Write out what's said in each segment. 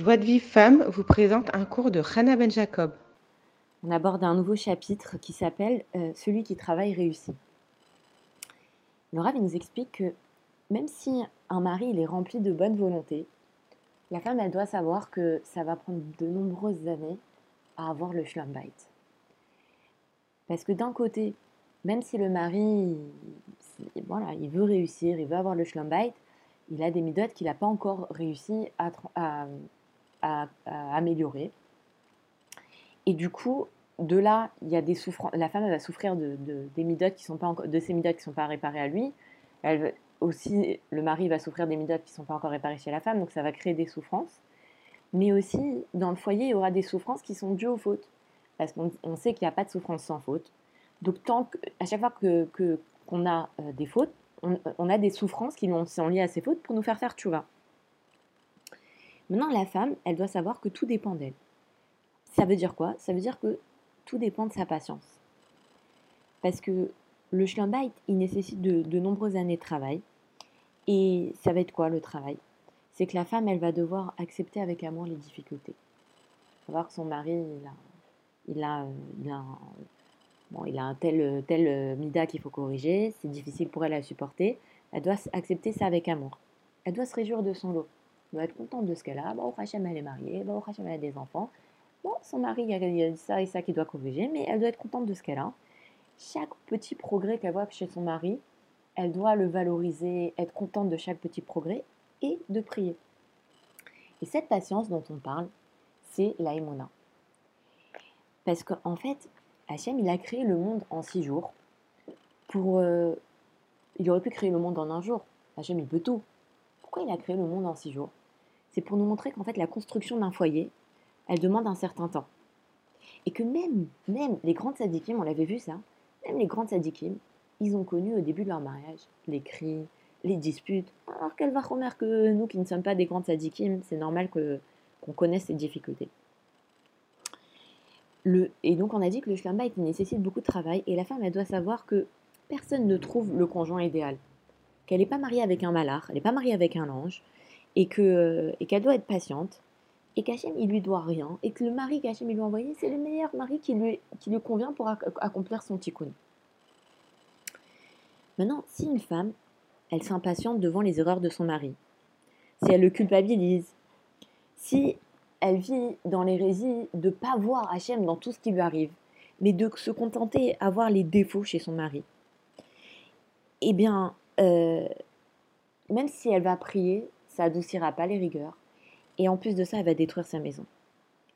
Joie de Vive Femme vous présente un cours de Hannah Ben Jacob. On aborde un nouveau chapitre qui s'appelle euh, Celui qui travaille réussit. Laura nous explique que même si un mari il est rempli de bonne volonté, la femme elle doit savoir que ça va prendre de nombreuses années à avoir le schlumbite. Parce que d'un côté, même si le mari voilà, il veut réussir, il veut avoir le schlumbite, il a des midotes qu'il n'a pas encore réussi à, améliorer. Et du coup, de là, il y a des souffrances. La femme elle va souffrir de, des midotes qui sont pas de ces midotes qui ne sont pas réparées à lui. Elle, aussi, le mari va souffrir des midotes qui ne sont pas encore réparées chez la femme, donc ça va créer des souffrances. Mais aussi, dans le foyer, il y aura des souffrances qui sont dues aux fautes. Parce qu'on sait qu'il n'y a pas de souffrance sans faute. Donc, tant à chaque fois que, qu'on a euh, des fautes, on, a des souffrances qui sont liées à ces fautes pour nous faire faire vois. Maintenant, la femme, elle doit savoir que tout dépend d'elle. Ça veut dire quoi? Ça veut dire que tout dépend de sa patience. Parce que le schlumbite, il nécessite de, nombreuses années de travail. Et ça va être quoi le travail? C'est que la femme, elle va devoir accepter avec amour les difficultés. Savoir que son mari, il a, un tel, tel euh, mida qu'il faut corriger, c'est difficile pour elle à supporter. Elle doit accepter ça avec amour. Elle doit se réjouir de son lot. Doit être contente de ce qu'elle a. Bon, Hachem, elle est mariée. Bon, Hachem, elle a des enfants. Bon, son mari, il y a ça et ça qu'il doit corriger, mais elle doit être contente de ce qu'elle a. Chaque petit progrès qu'elle voit chez son mari, elle doit le valoriser, être contente de chaque petit progrès et de prier. Et cette patience dont on parle, c'est l'aïmona. Parce qu'en fait, Hachem, il a créé le monde en six jours. Pour, euh, il aurait pu créer le monde en un jour. Hachem, il peut tout. Pourquoi il a créé le monde en six jours? C'est pour nous montrer qu'en fait, la construction d'un foyer, elle demande un certain temps. Et que même, même les grandes sadikim, on l'avait vu ça, même les grandes sadikim, ils ont connu au début de leur mariage les cris, les disputes. Alors qu'elle va remarquer que nous qui ne sommes pas des grandes sadikim, c'est normal que, qu'on connaisse ces difficultés et donc on a dit que le schlumbite nécessite beaucoup de travail et la femme elle doit savoir que personne ne trouve le conjoint idéal, qu'elle n'est pas mariée avec un malard, elle n'est pas mariée avec un ange et que et qu'elle doit être patiente et qu'Hachem il lui doit rien et que le mari qu'Hachem lui a envoyé c'est le meilleur mari qui lui, convient pour accomplir son tikkun. Maintenant, si une femme elle s'impatiente devant les erreurs de son mari, si elle le culpabilise, si elle vit dans l'hérésie de pas voir Hachem dans tout ce qui lui arrive, mais de se contenter à les défauts chez son mari. Eh bien, euh, même si elle va prier, ça adoucira pas les rigueurs. Et en plus de ça, elle va détruire sa maison.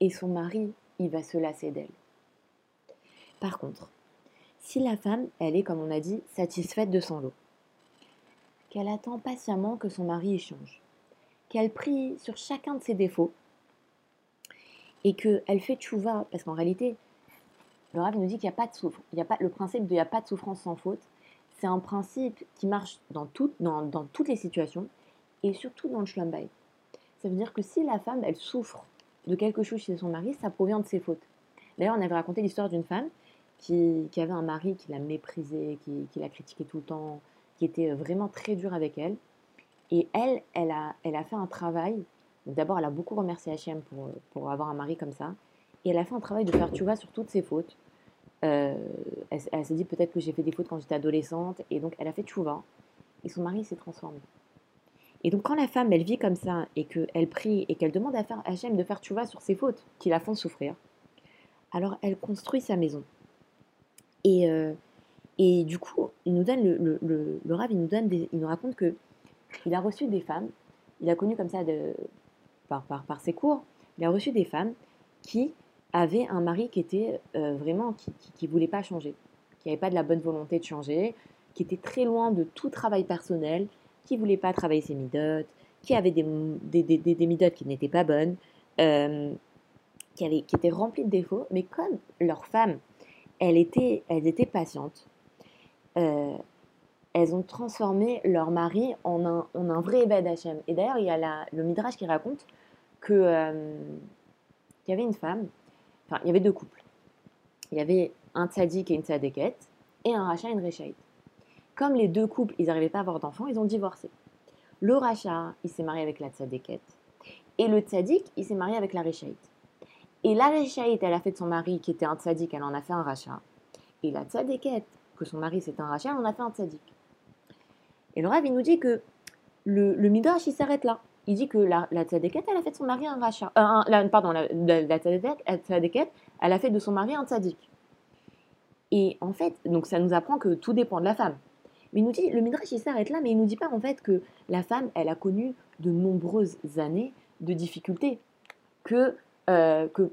Et son mari, il va se lasser d'elle. Par contre, si la femme, elle est, comme on a dit, satisfaite de son lot, qu'elle attend patiemment que son mari échange, qu'elle prie sur chacun de ses défauts, et qu'elle fait tchouva, parce qu'en réalité, le Rav nous dit qu'il n'y a pas de souffrance, il y a pas, le principe de il n'y a pas de souffrance sans faute, c'est un principe qui marche dans, dans, dans, toutes les situations, et surtout dans le shlambay. Ça veut dire que si la femme, elle souffre de quelque chose chez son mari, ça provient de ses fautes. D'ailleurs, on avait raconté l'histoire d'une femme qui, qui, avait un mari qui l'a méprisé, qui, qui l'a critiqué tout le temps, qui était vraiment très dur avec elle. Et elle, elle a, elle a fait un travail D'abord, elle a beaucoup remercié Hachem pour, pour avoir un mari comme ça. Et elle a fait un travail de faire tu vois sur toutes ses fautes. Euh, elle, s'est dit peut-être que j'ai fait des fautes quand j'étais adolescente. Et donc, elle a fait tchouva. Et son mari s'est transformé. Et donc, quand la femme, elle vit comme ça et qu'elle prie et qu'elle demande à Hachem de faire tchouva sur ses fautes qui la font souffrir, alors elle construit sa maison. Et, euh, et du coup, il nous donne le, le, le, il nous, donne il nous raconte que il a reçu des femmes. Il a connu comme ça de, par, par, ses cours, il a reçu des femmes qui avaient un mari qui était euh, vraiment, qui ne voulait pas changer, qui n'avait pas de la bonne volonté de changer, qui était très loin de tout travail personnel, qui ne voulait pas travailler ses midotes, qui avait des, des, des, midotes qui n'étaient pas bonnes, euh, qui, avait, qui étaient remplies de défauts, mais comme leur femme, elle était, elle était patiente, euh, elles ont transformé leur mari en un, en un vrai Ebed Hashem. Et d'ailleurs, il y a la, le Midrash qui raconte que euh, qu'il y avait une femme, enfin, il y avait deux couples. Il y avait un tzaddik et une tzadéket, et un rachat et une réchaït. Comme les deux couples, ils n'arrivaient pas à avoir d'enfants, ils ont divorcé. Le rachat, il s'est marié avec la tzadéket, Et le tzaddik, il s'est marié avec la Réchaïte. Et la Réchaïte, elle a fait de son mari, qui était un tzaddik, elle en a fait un rachat. Et la tzaddiket, que son mari c'est un rachat, elle en a fait un tzaddik. Et le Rav, il nous dit que le, Midrash, il s'arrête là. Il dit que la, la elle a fait de son mari un rachat. Euh, un- pardon, la, la, la elle a fait de son mari un tzaddik. Et en fait, donc ça nous apprend que tout dépend de la femme. Mais il nous dit, le Midrash, il s'arrête là, mais il nous dit pas en fait que la femme, elle a connu de nombreuses années de difficultés, que, euh, que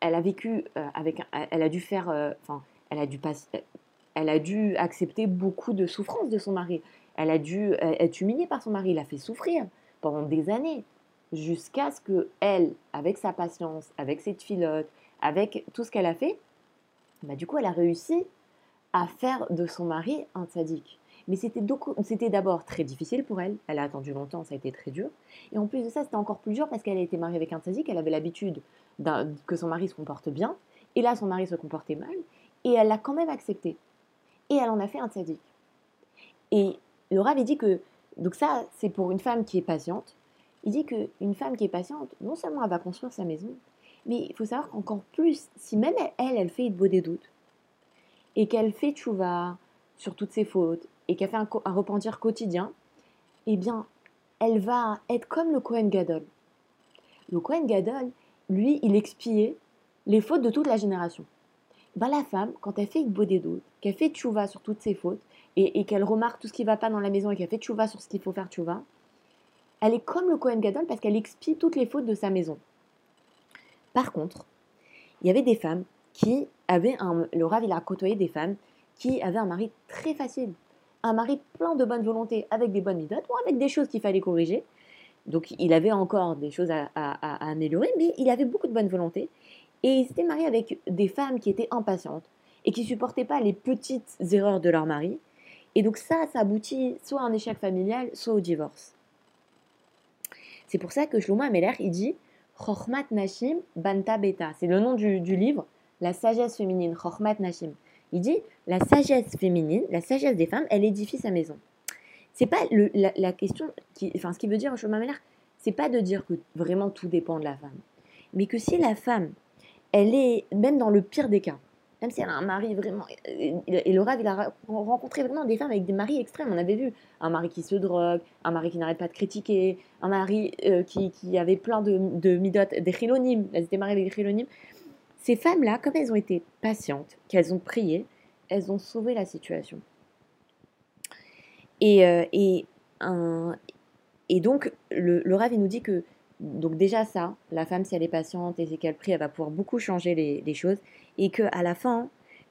elle a vécu euh, avec, elle a dû faire, euh, enfin, elle a dû pas- elle a dû accepter beaucoup de souffrances de son mari. Elle a dû être humiliée par son mari, il l'a fait souffrir pendant des années, jusqu'à ce que elle, avec sa patience, avec ses filotes, avec tout ce qu'elle a fait, bah, du coup, elle a réussi à faire de son mari un tzaddik. Mais c'était d'abord très difficile pour elle. Elle a attendu longtemps, ça a été très dur. Et en plus de ça, c'était encore plus dur parce qu'elle a été mariée avec un tzaddik. Elle avait l'habitude que son mari se comporte bien. Et là, son mari se comportait mal. Et elle l'a quand même accepté. Et elle en a fait un tzaddik. Et le Rav, il dit que, donc ça, c'est pour une femme qui est patiente. Il dit qu'une femme qui est patiente, non seulement elle va construire sa maison, mais il faut savoir qu'encore plus, si même elle, elle fait beau des doutes, et qu'elle fait tchouva sur toutes ses fautes, et qu'elle fait un, repentir quotidien, eh bien, elle va être comme le Kohen Gadol. Le Kohen Gadol, lui, il expiait les fautes de toute la génération. Ben, la femme, quand elle fait doutes, qu'elle fait tchouva sur toutes ses fautes, et, et qu'elle remarque tout ce qui ne va pas dans la maison, et qu'elle fait tchouva sur ce qu'il faut faire tchouva, elle est comme le Kohen Gadol parce qu'elle expie toutes les fautes de sa maison. Par contre, il y avait des femmes qui avaient un. Le Rav, il a côtoyé des femmes qui avaient un mari très facile. Un mari plein de bonne volonté, avec des bonnes midotes, ou avec des choses qu'il fallait corriger. Donc, il avait encore des choses à, améliorer, mais il avait beaucoup de bonne volonté. Et il s'était marié avec des femmes qui étaient impatientes et qui supportaient pas les petites erreurs de leur mari. Et donc, ça, ça aboutit soit à un échec familial, soit au divorce. C'est pour ça que Shlomo Ameler, il dit Chochmat Nashim Banta Beta. C'est le nom du, du livre, La sagesse féminine, Chochmat Nashim. Il dit La sagesse féminine, la sagesse des femmes, elle édifie sa maison. C'est pas le- la, question, qui, enfin, ce qui veut dire Shlomo Ameler, c'est pas de dire que vraiment tout dépend de la femme, mais que si la femme, elle est, même dans le pire des cas, même si elle a un mari vraiment. Et et le Rav, il a rencontré vraiment des femmes avec des maris extrêmes. On avait vu un mari qui se drogue, un mari qui n'arrête pas de critiquer, un mari euh, qui, qui avait plein de, de midotes, des chilonymes. Elles étaient mariées avec des chilonymes. Ces femmes-là, comme elles ont été patientes, qu'elles ont prié, elles ont sauvé la situation. Et, euh, et, et donc, le, le Rav, il nous dit que, donc déjà ça, la femme, si elle est patiente et qu'elle prie, elle va pouvoir beaucoup changer les, les choses. Et qu'à la fin,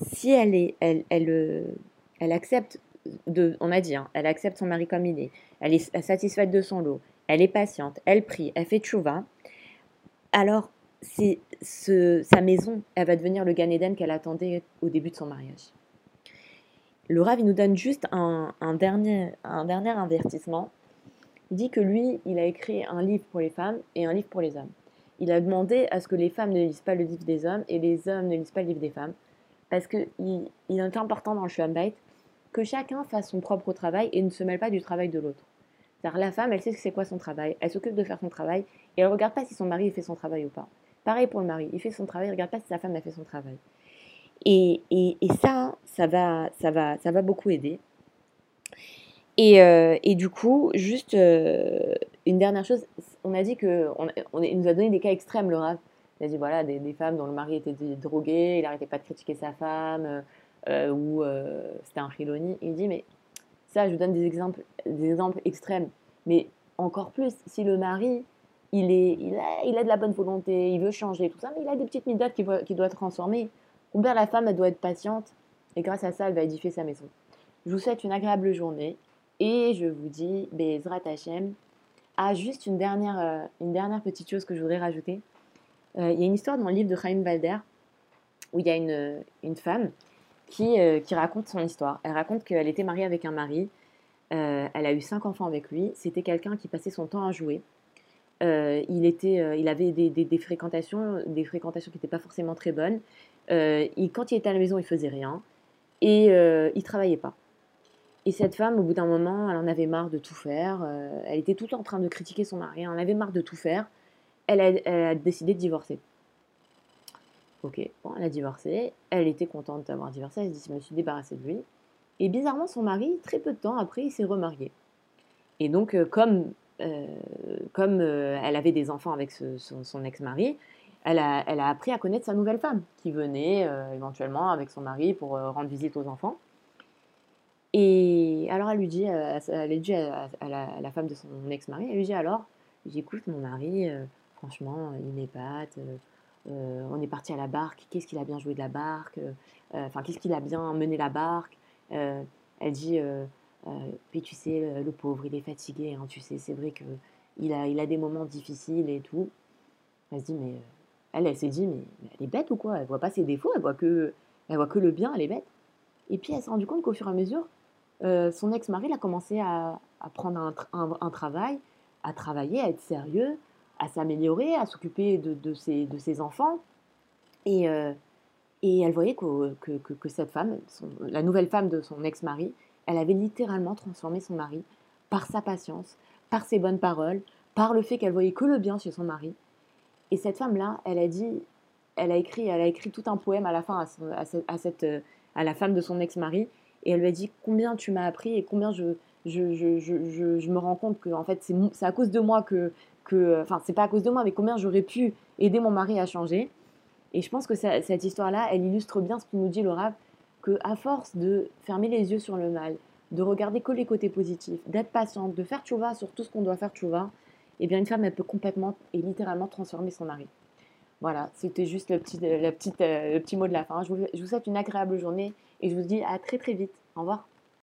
si elle, est, elle, elle, euh, elle accepte, de, on a dit, hein, elle accepte son mari comme il est, elle est satisfaite de son lot, elle est patiente, elle prie, elle fait tchouva, alors ce, sa maison, elle va devenir le Gan Eden qu'elle attendait au début de son mariage. Le Rav, il nous donne juste un, dernier, un dernier avertissement. Il dit que lui, il a écrit un livre pour les femmes et un livre pour les hommes. Il a demandé à ce que les femmes ne lisent pas le livre des hommes et les hommes ne lisent pas le livre des femmes. Parce qu'il il est important dans le Shalom Bait que chacun fasse son propre travail et ne se mêle pas du travail de l'autre. C'est-à-dire la femme, elle sait c'est quoi son travail, elle s'occupe de faire son travail et elle ne regarde pas si son mari fait son travail ou pas. Pareil pour le mari, il fait son travail, il ne regarde pas si sa femme a fait son travail. Et, et, ça, ça va, ça, va, ça va beaucoup aider. Et, euh, et du coup, juste euh, une dernière chose, on a dit que on, on- nous a donné des cas extrêmes, Rav. Il a dit voilà, des, des femmes dont le mari était drogué, il n'arrêtait pas de critiquer sa femme, euh, ou c'était un chiloni. Il dit mais ça, je vous donne des exemples, des exemples extrêmes. Mais encore plus, si le mari, il, a, de la bonne volonté, il veut changer, tout ça, mais il a des petites midotes qu'il doit, doit transformer. Combien la femme, elle doit être patiente, et grâce à ça, elle va édifier sa maison. Je vous souhaite une agréable journée, et je vous dis, Bezrat Hashem. Ah, juste une dernière, euh, une dernière petite chose que je voudrais rajouter. Euh, il y a une histoire dans le livre de Chaim Valder, où il y a une, femme qui, euh, qui raconte son histoire. Elle raconte qu'elle était mariée avec un mari, elle a eu cinq enfants avec lui, c'était quelqu'un qui passait son temps à jouer. Euh, il, était, euh, il avait des, fréquentations, des fréquentations qui n'étaient pas forcément très bonnes. Euh, il- quand il était à la maison, il faisait rien et euh, il travaillait pas. Et cette femme, au bout d'un moment, elle en avait marre de tout faire. elle était tout le temps en train de critiquer son mari. Elle en avait marre de tout faire. elle a, elle a décidé de divorcer. Ok, bon, elle a divorcé, elle était contente d'avoir divorcé, elle se dit je me suis débarrassée de lui. Et bizarrement, son mari, très peu de temps après, il s'est remarié. Et donc, comme, comme euh, elle avait des enfants avec son, ex-mari, elle a, appris à connaître sa nouvelle femme, qui venait euh, éventuellement avec son mari pour euh, rendre visite aux enfants. Et alors, elle lui dit, euh, elle dit à, à la, femme de son ex-mari, elle lui dit alors, elle dit, écoute, mon mari, euh, franchement, il m'épate. euh, euh, on est parti à la barque, qu'est-ce qu'il a bien joué de la barque, euh, euh, enfin, qu'est-ce qu'il a bien mené la barque. Euh, elle dit, euh, euh, puis tu sais, le, pauvre, il est fatigué, hein, tu sais, c'est vrai que il a, il a des moments difficiles et tout. Elle se dit, mais euh, elle, elle s'est dit, mais, elle est bête ou quoi? Elle voit pas ses défauts, elle voit que, elle voit que le bien, elle est bête. Et puis elle s'est rendue compte qu'au fur et à mesure, euh, son ex-mari a commencé à, prendre un, tra- un- un travail, à travailler, à être sérieux, à s'améliorer, à s'occuper de, ses, enfants. Et, euh, et elle voyait que, que, cette femme, la nouvelle femme de son ex-mari, elle avait littéralement transformé son mari par sa patience, par ses bonnes paroles, par le fait qu'elle voyait que le bien chez son mari. Et cette femme-là, elle a dit, elle a écrit, elle a écrit tout un poème à la fin à, cette, euh, à la femme de son ex-mari, et elle lui a dit combien tu m'as appris et combien je, je, je, je, je, me rends compte que en fait c'est à cause de moi que, que, enfin c'est pas à cause de moi, mais combien j'aurais pu aider mon mari à changer. Et je pense que cette histoire-là, elle illustre bien ce que nous dit le que à force de fermer les yeux sur le mal, de regarder que les côtés positifs, d'être patiente, de faire tchouva sur tout ce qu'on doit faire tchouva, eh bien une femme, elle peut complètement et littéralement transformer son mari. Voilà, c'était juste le petit, euh, mot de la fin. Je vous souhaite une agréable journée et je vous dis à très très vite. Au revoir.